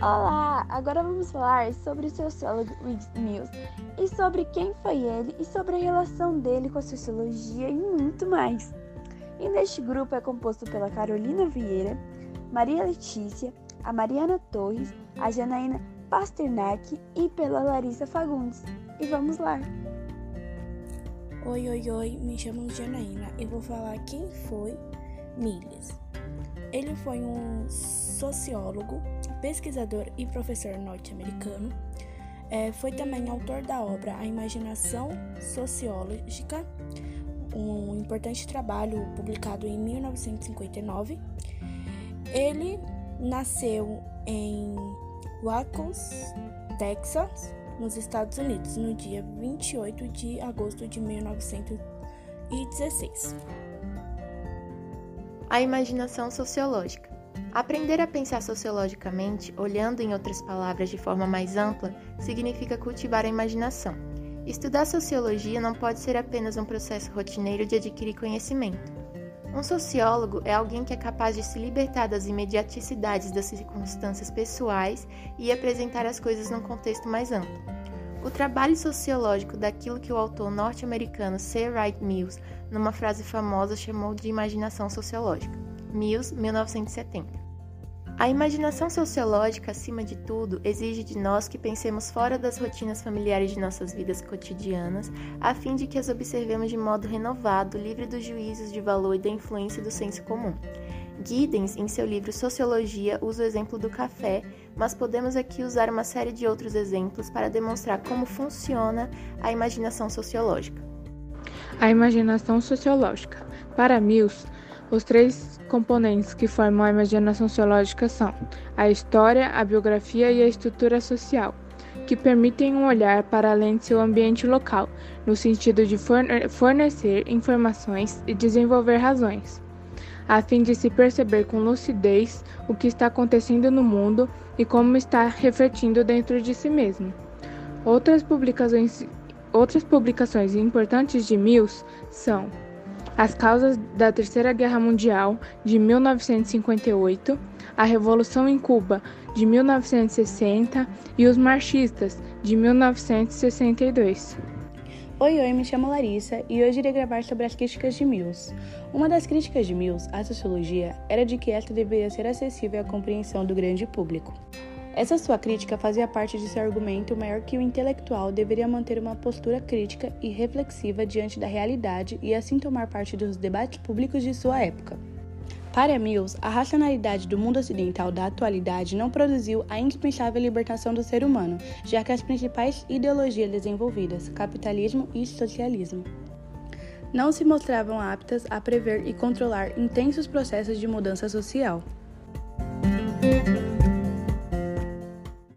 Olá! Agora vamos falar sobre o sociólogo Riggs Mills e sobre quem foi ele e sobre a relação dele com a sociologia e muito mais. E neste grupo é composto pela Carolina Vieira, Maria Letícia, a Mariana Torres, a Janaína Pasternak e pela Larissa Fagundes. E vamos lá! Oi, oi, oi, me chamo Janaína e vou falar quem foi Miles. Ele foi um sociólogo, pesquisador e professor norte-americano. É, foi também autor da obra A Imaginação Sociológica, um importante trabalho publicado em 1959. Ele nasceu em Waco, Texas, nos Estados Unidos, no dia 28 de agosto de 1916. A imaginação sociológica. Aprender a pensar sociologicamente, olhando em outras palavras de forma mais ampla, significa cultivar a imaginação. Estudar sociologia não pode ser apenas um processo rotineiro de adquirir conhecimento. Um sociólogo é alguém que é capaz de se libertar das imediaticidades das circunstâncias pessoais e apresentar as coisas num contexto mais amplo. O trabalho sociológico daquilo que o autor norte-americano C. Wright Mills, numa frase famosa, chamou de imaginação sociológica. Mills, 1970. A imaginação sociológica, acima de tudo, exige de nós que pensemos fora das rotinas familiares de nossas vidas cotidianas, a fim de que as observemos de modo renovado, livre dos juízos de valor e da influência do senso comum. Giddens, em seu livro Sociologia, usa o exemplo do café, mas podemos aqui usar uma série de outros exemplos para demonstrar como funciona a imaginação sociológica. A imaginação sociológica. Para Mills, os três componentes que formam a imaginação sociológica são a história, a biografia e a estrutura social, que permitem um olhar para além de seu ambiente local, no sentido de fornecer informações e desenvolver razões a fim de se perceber com lucidez o que está acontecendo no mundo e como está refletindo dentro de si mesmo. Outras publicações, outras publicações importantes de Mills são As Causas da Terceira Guerra Mundial, de 1958, A Revolução em Cuba, de 1960 e Os Marxistas, de 1962. Oi, oi, me chamo Larissa e hoje irei gravar sobre as críticas de Mills. Uma das críticas de Mills à sociologia era de que esta deveria ser acessível à compreensão do grande público. Essa sua crítica fazia parte de seu argumento maior que o intelectual deveria manter uma postura crítica e reflexiva diante da realidade e assim tomar parte dos debates públicos de sua época. Para Mills, a racionalidade do mundo ocidental da atualidade não produziu a indispensável libertação do ser humano, já que as principais ideologias desenvolvidas, capitalismo e socialismo, não se mostravam aptas a prever e controlar intensos processos de mudança social.